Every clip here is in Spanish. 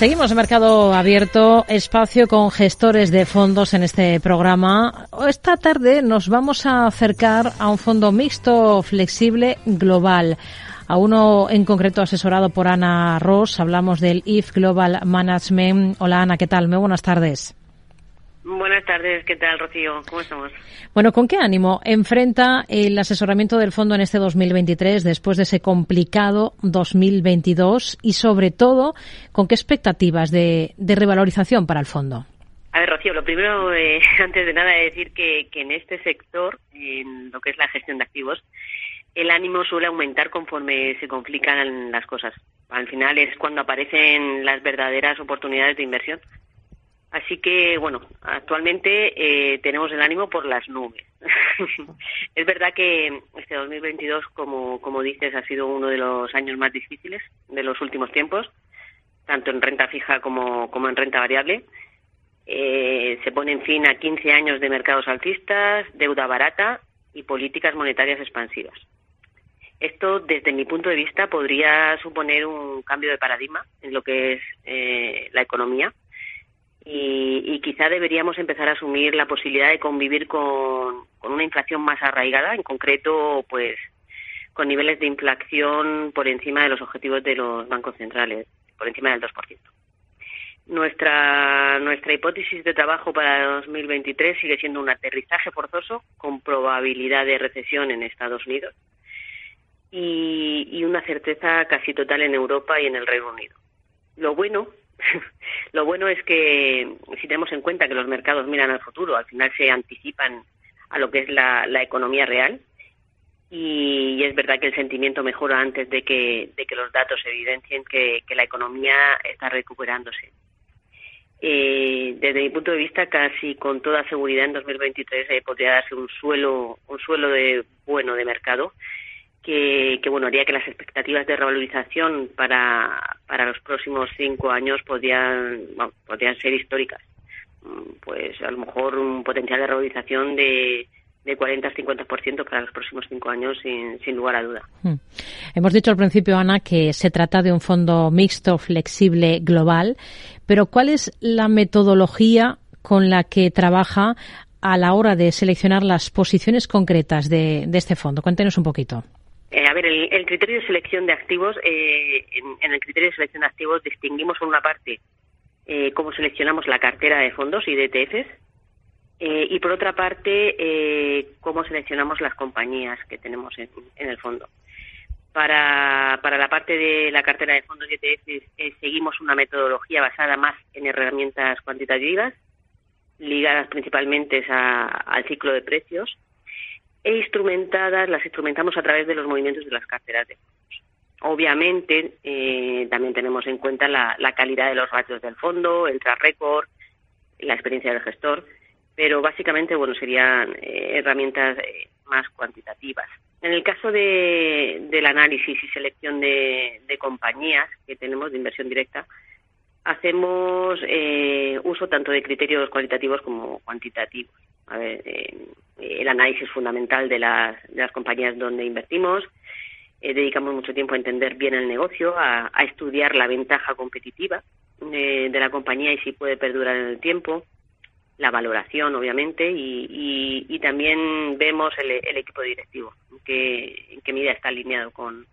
Seguimos en Mercado Abierto, espacio con gestores de fondos en este programa. Esta tarde nos vamos a acercar a un fondo mixto flexible global. A uno en concreto asesorado por Ana Ross. Hablamos del IF Global Management. Hola Ana, ¿qué tal? Muy buenas tardes. Buenas tardes, ¿qué tal, Rocío? ¿Cómo estamos? Bueno, ¿con qué ánimo enfrenta el asesoramiento del fondo en este 2023 después de ese complicado 2022 y, sobre todo, con qué expectativas de, revalorización para el fondo? A ver, Rocío, lo primero, eh, antes de nada, es decir que, que en este sector, en lo que es la gestión de activos, el ánimo suele aumentar conforme se complican las cosas. Al final es cuando aparecen las verdaderas oportunidades de inversión. Así que, bueno, actualmente eh, tenemos el ánimo por las nubes. es verdad que este 2022, como, como dices, ha sido uno de los años más difíciles de los últimos tiempos, tanto en renta fija como, como en renta variable. Eh, se ponen fin a 15 años de mercados alcistas, deuda barata y políticas monetarias expansivas. Esto, desde mi punto de vista, podría suponer un cambio de paradigma en lo que es eh, la economía y, quizá deberíamos empezar a asumir la posibilidad de convivir con, una inflación más arraigada, en concreto, pues con niveles de inflación por encima de los objetivos de los bancos centrales, por encima del 2%. Nuestra, nuestra hipótesis de trabajo para 2023 sigue siendo un aterrizaje forzoso con probabilidad de recesión en Estados Unidos y, y una certeza casi total en Europa y en el Reino Unido. Lo bueno Lo bueno es que si tenemos en cuenta que los mercados miran al futuro, al final se anticipan a lo que es la, economía real y, es verdad que el sentimiento mejora antes de que, de que los datos evidencien que, la economía está recuperándose. Eh, desde mi punto de vista, casi con toda seguridad en 2023 eh, podría darse un suelo, un suelo de bueno de mercado que, bueno haría que las expectativas de revalorización para, para los próximos cinco años podrían, podrían ser históricas. Mm, pues a lo mejor un potencial de revalorización de, de 40 a 50% para los próximos cinco años, sin, sin lugar a duda. Hmm. Hemos dicho al principio, Ana, que se trata de un fondo mixto, flexible, global, pero ¿cuál es la metodología con la que trabaja a la hora de seleccionar las posiciones concretas de, de este fondo? Cuéntenos un poquito. Eh, a ver, el, criterio de selección de activos, eh, en, el criterio de selección de activos distinguimos por una parte eh, cómo seleccionamos la cartera de fondos y de ETFs y por otra parte cómo seleccionamos las compañías que tenemos en, el fondo. Para, para la parte de la cartera de fondos y ETFs seguimos una metodología basada más en herramientas cuantitativas ligadas principalmente al ciclo de precios e instrumentadas, las instrumentamos a través de los movimientos de las carteras de fondos. Obviamente, eh, también tenemos en cuenta la, calidad de los ratios del fondo, el track record, la experiencia del gestor, pero básicamente, bueno, serían eh, herramientas eh, más cuantitativas. En el caso de, del análisis y selección de compañías que tenemos de inversión directa, hacemos uso tanto de criterios cualitativos como cuantitativos. A ver, el análisis fundamental de las, compañías donde invertimos. Eh, dedicamos mucho tiempo a entender bien el negocio, a, estudiar la ventaja competitiva eh, de la compañía y si puede perdurar en el tiempo, la valoración, obviamente, y, y, también vemos el, el, equipo directivo, qué, en qué medida está alineado con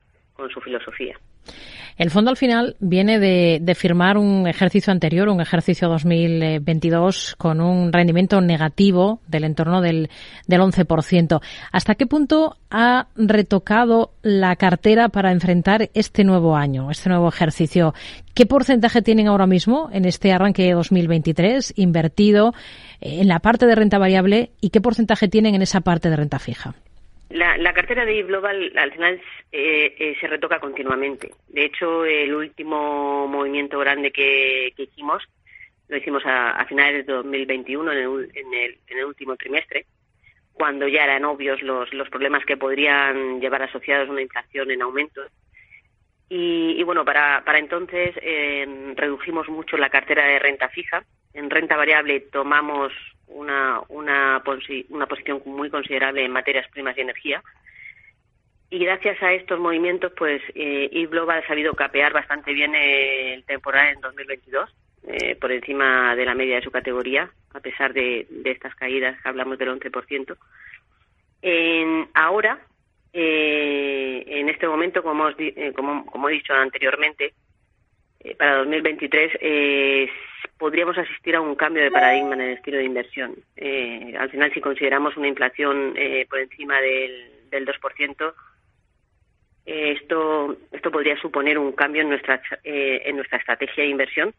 su filosofía. El fondo al final viene de, firmar un ejercicio anterior, un ejercicio 2022, con un rendimiento negativo del entorno del, del 11%. ¿Hasta qué punto ha retocado la cartera para enfrentar este nuevo año, este nuevo ejercicio? ¿Qué porcentaje tienen ahora mismo en este arranque 2023 invertido en la parte de renta variable y qué porcentaje tienen en esa parte de renta fija? La, cartera de Global al final eh, eh, se retoca continuamente. De hecho, el último movimiento grande que, hicimos lo hicimos a, finales de 2021, en el, en, el, en el último trimestre, cuando ya eran obvios los, los problemas que podrían llevar asociados una inflación en aumento. Y, bueno, para, para entonces eh, redujimos mucho la cartera de renta fija. En renta variable tomamos una, una, una posición muy considerable en materias primas y energía. y gracias a estos movimientos, pues eh, Global ha sabido capear bastante bien el temporal en 2022, eh, por encima de la media de su categoría, a pesar de, estas caídas que hablamos del 11%. En, ahora, eh, en este momento, como, eh, como, como he dicho anteriormente, eh, para 2023 eh, podríamos asistir a un cambio de paradigma en el estilo de inversión. Eh, al final, si consideramos una inflación por encima del, del 2%, esto, esto podría suponer un cambio en nuestra, en nuestra estrategia de inversión,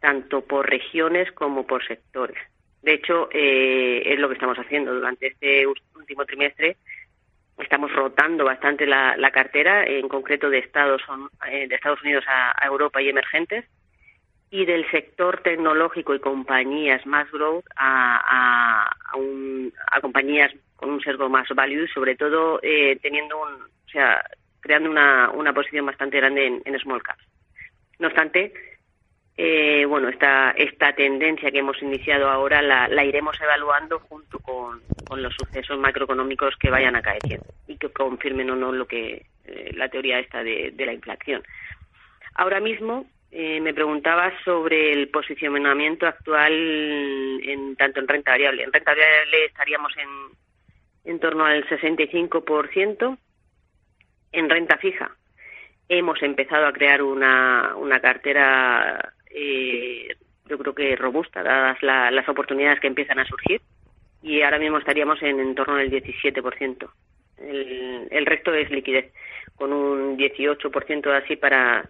tanto por regiones como por sectores. De hecho, es lo que estamos haciendo durante este último trimestre estamos rotando bastante la, cartera, en concreto de Estados, eh, de Estados Unidos a, Europa y emergentes, y del sector tecnológico y compañías más growth a, a, compañías con un sesgo más value, sobre todo eh, teniendo un, o sea, creando una, una posición bastante grande en, small caps. No obstante, eh, bueno, esta, esta tendencia que hemos iniciado ahora la, la iremos evaluando junto con, con, los sucesos macroeconómicos que vayan acaeciendo y que confirmen o no lo que eh, la teoría esta de, la inflación. Ahora mismo eh, me preguntaba sobre el posicionamiento actual en tanto en renta variable. En renta variable estaríamos en, en torno al 65%. En renta fija hemos empezado a crear una, una cartera eh, yo creo que robusta, dadas las oportunidades que empiezan a surgir. Y ahora mismo estaríamos en, en torno al 17%. El, el resto es liquidez, con un 18% así para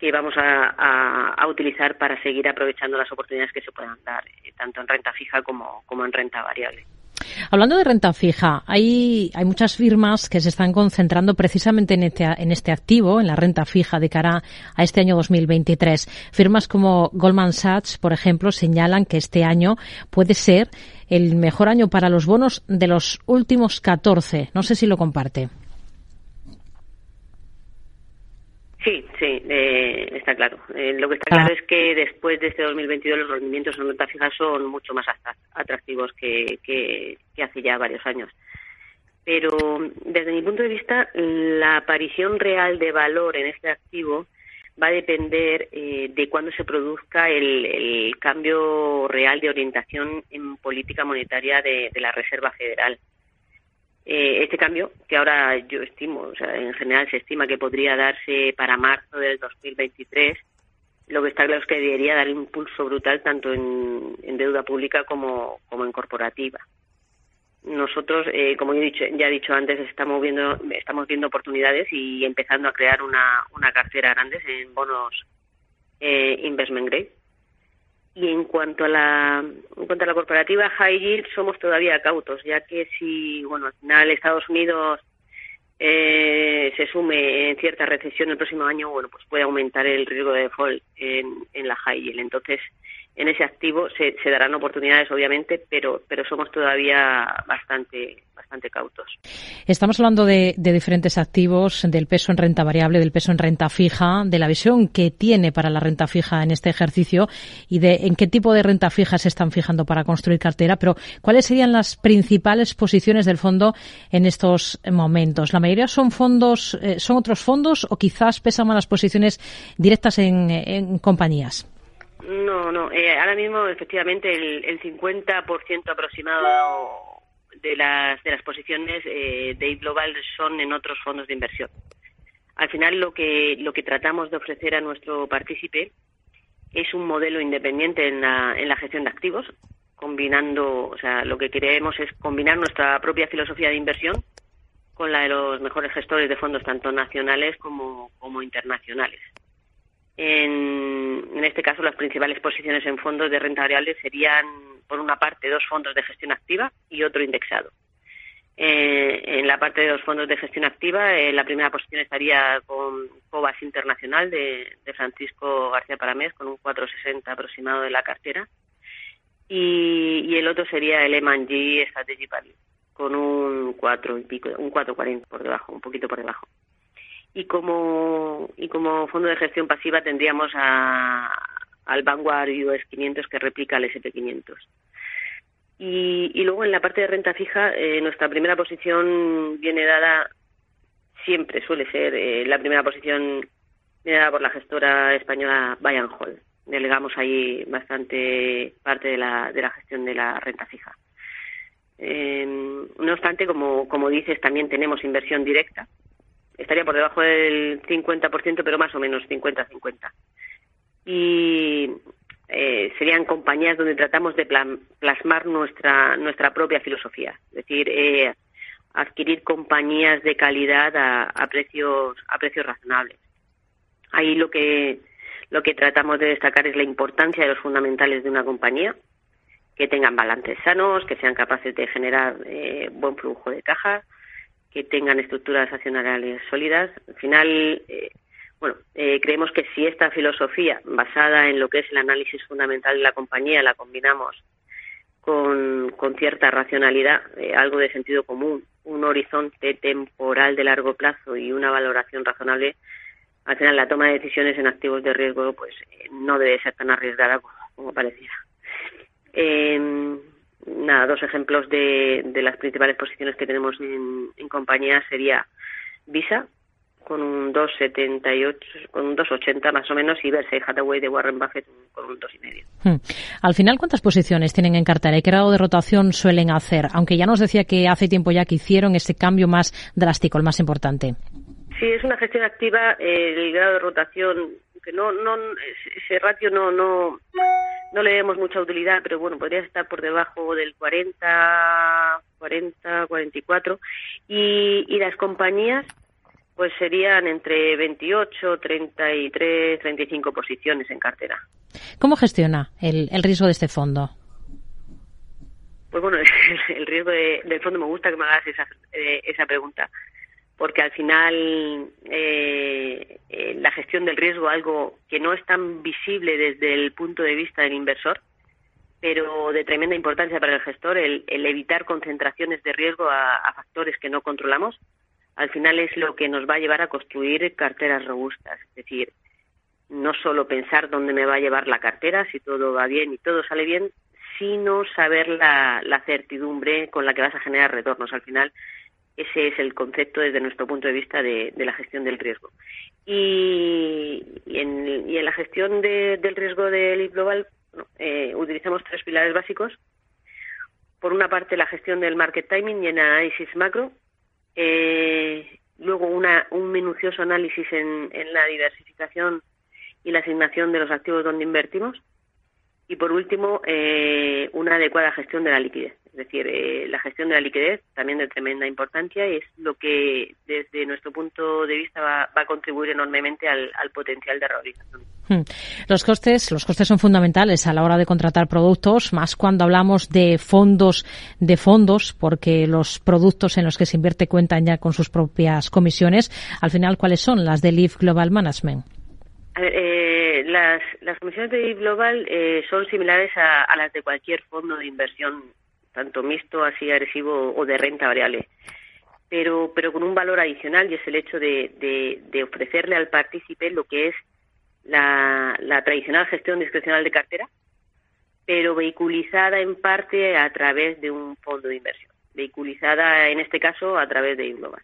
que vamos a, a, utilizar para seguir aprovechando las oportunidades que se puedan dar, eh, tanto en renta fija como, como en renta variable. Hablando de renta fija, hay, hay muchas firmas que se están concentrando precisamente en este, en este activo, en la renta fija de cara a este año 2023. Firmas como Goldman Sachs, por ejemplo, señalan que este año puede ser el mejor año para los bonos de los últimos 14. No sé si lo comparte. Sí, sí, eh, está claro. Eh, lo que está claro ah. es que después de este 2022 los rendimientos en renta fija son mucho más atractivos que, que, hace ya varios años. Pero desde mi punto de vista, la aparición real de valor en este activo va a depender eh, de cuándo se produzca el, cambio real de orientación en política monetaria de la Reserva Federal. Eh, este cambio, que ahora yo estimo, o sea, en general se estima que podría darse para marzo del 2023, lo que está claro es que debería dar un impulso brutal tanto en, deuda pública como, como en corporativa. Nosotros, eh, como he dicho, ya he dicho antes, estamos viendo, estamos viendo oportunidades y empezando a crear una, una cartera grande en bonos eh, investment grade y en cuanto a la en cuanto a la corporativa high yield somos todavía cautos, ya que si bueno al final Estados Unidos eh, se sume en cierta recesión el próximo año, bueno pues puede aumentar el riesgo de default en, en la high yield. Entonces en ese activo se, se darán oportunidades, obviamente, pero, pero somos todavía bastante, bastante cautos. Estamos hablando de, de, diferentes activos, del peso en renta variable, del peso en renta fija, de la visión que tiene para la renta fija en este ejercicio y de en qué tipo de renta fija se están fijando para construir cartera, pero ¿cuáles serían las principales posiciones del fondo en estos momentos? ¿La mayoría son fondos, eh, son otros fondos o quizás pesan más las posiciones directas en, en compañías? No, no. Eh, ahora mismo, efectivamente, el, el 50% aproximado de las, de las posiciones eh, de Global son en otros fondos de inversión. Al final, lo que, lo que tratamos de ofrecer a nuestro partícipe es un modelo independiente en la, en la gestión de activos, combinando, o sea, lo que queremos es combinar nuestra propia filosofía de inversión con la de los mejores gestores de fondos, tanto nacionales como, como internacionales. En, en, este caso, las principales posiciones en fondos de renta variable serían, por una parte, dos fondos de gestión activa y otro indexado. Eh, en la parte de los fondos de gestión activa, eh, la primera posición estaría con Cobas Internacional de, Francisco García Paramés, con un 4,60 aproximado de la cartera. Y, y el otro sería el M&G Strategy Value, con un 4 y pico, un 4,40 por debajo, un poquito por debajo y como y como fondo de gestión pasiva tendríamos a, al Vanguard US 500 que replica al SP 500. Y, y luego en la parte de renta fija, eh, nuestra primera posición viene dada siempre suele ser eh, la primera posición mirada por la gestora española Bayern Hall. Delegamos ahí bastante parte de la, de la gestión de la renta fija. Eh, no obstante, como, como dices, también tenemos inversión directa. Estaría por debajo del 50%, pero más o menos 50-50. Y eh, serían compañías donde tratamos de plasmar nuestra, nuestra propia filosofía. Es decir, eh, adquirir compañías de calidad a, a, precios, a precios razonables. Ahí lo que, lo que tratamos de destacar es la importancia de los fundamentales de una compañía que tengan balances sanos, que sean capaces de generar eh, buen flujo de caja, que tengan estructuras accionariales sólidas. Al final, eh, bueno, eh, creemos que si esta filosofía basada en lo que es el análisis fundamental de la compañía la combinamos con, con cierta racionalidad, algo de sentido común, un horizonte temporal de largo plazo y una valoración razonable, al final la toma de decisiones en activos de riesgo pues no debe ser tan arriesgada como, como pareciera. Eh, nada, dos ejemplos de, de, las principales posiciones que tenemos en, en compañía sería Visa con un 2,78, con un 2,80 más o menos y Berkshire Hathaway de Warren Buffett con un 2,5. Hmm. Al final, ¿cuántas posiciones tienen en cartera y qué grado de rotación suelen hacer? Aunque ya nos decía que hace tiempo ya que hicieron ese cambio más drástico, el más importante. Sí, es una gestión activa. Eh, el grado de rotación, que no, no, ese ratio no, no, no le vemos mucha utilidad, pero bueno, podría estar por debajo del 40, 40, 44. Y, y las compañías, pues serían entre 28, 33, 35 posiciones en cartera. ¿Cómo gestiona el, el riesgo de este fondo? Pues bueno, el, riesgo de, del fondo me gusta que me hagas esa, eh, esa pregunta porque al final eh, eh, la gestión del riesgo, algo que no es tan visible desde el punto de vista del inversor, pero de tremenda importancia para el gestor, el, el evitar concentraciones de riesgo a, factores que no controlamos, al final es lo que nos va a llevar a construir carteras robustas. Es decir, no solo pensar dónde me va a llevar la cartera, si todo va bien y todo sale bien, sino saber la certidumbre con la que vas a generar retornos. Al final, ese es el concepto desde nuestro punto de vista de, la gestión del riesgo. Y, y, en, y en, la gestión de, del riesgo del global eh, utilizamos tres pilares básicos. Por una parte, la gestión del market timing y el análisis macro. Eh, luego, una, un minucioso análisis en, en la diversificación y la asignación de los activos donde invertimos. Y por último, eh, una adecuada gestión de la liquidez. Es decir, eh, la gestión de la liquidez, también de tremenda importancia, es lo que desde nuestro punto de vista va, va a contribuir enormemente al, al potencial de realización. Hmm. Los costes, los costes son fundamentales a la hora de contratar productos, más cuando hablamos de fondos de fondos, porque los productos en los que se invierte cuentan ya con sus propias comisiones. Al final, ¿cuáles son las de Leaf Global Management? A ver, eh, las, las comisiones de Leaf Global eh, son similares a, a las de cualquier fondo de inversión tanto mixto, así agresivo o de renta variable. Pero, pero con un valor adicional y es el hecho de, de, ofrecerle al partícipe lo que es la, la, tradicional gestión discrecional de cartera, pero vehiculizada en parte a través de un fondo de inversión, vehiculizada en este caso a través de Inglobal.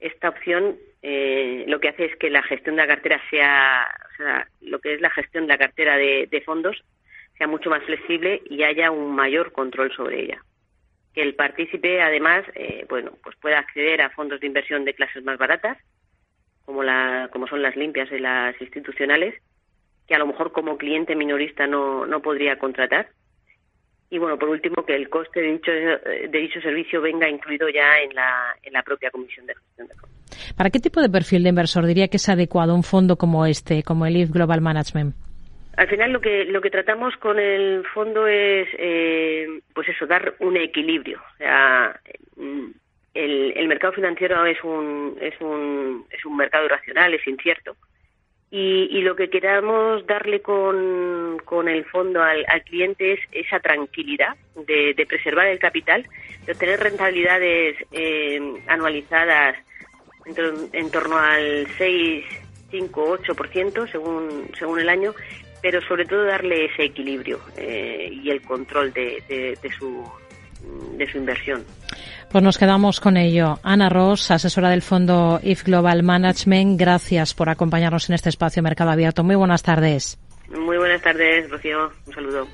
Esta opción eh, lo que hace es que la gestión de la cartera sea, o sea, lo que es la gestión de la cartera de fondos sea mucho más flexible y haya un mayor control sobre ella. Que el partícipe, además, eh, bueno, pues pueda acceder a fondos de inversión de clases más baratas, como, la, como son las limpias y las institucionales, que a lo mejor como cliente minorista no, no podría contratar. Y bueno, por último, que el coste de dicho, de dicho servicio venga incluido ya en la, en la propia comisión de gestión de fondos. ¿Para qué tipo de perfil de inversor diría que es adecuado un fondo como este, como el IF Global Management? Al final lo que lo que tratamos con el fondo es eh, pues eso dar un equilibrio. O sea, el, el mercado financiero es un es un es un mercado irracional, es incierto. Y, y lo que queramos darle con, con el fondo al, al cliente es esa tranquilidad de, de, preservar el capital, de obtener rentabilidades eh, anualizadas en, en torno al 6, 5, 8% según, según el año, pero sobre todo darle ese equilibrio eh, y el control de, de, de, su de su inversión. Pues nos quedamos con ello. Ana Ross, asesora del fondo IF Global Management, gracias por acompañarnos en este espacio Mercado Abierto. Muy buenas tardes. Muy buenas tardes, Rocío. Un saludo.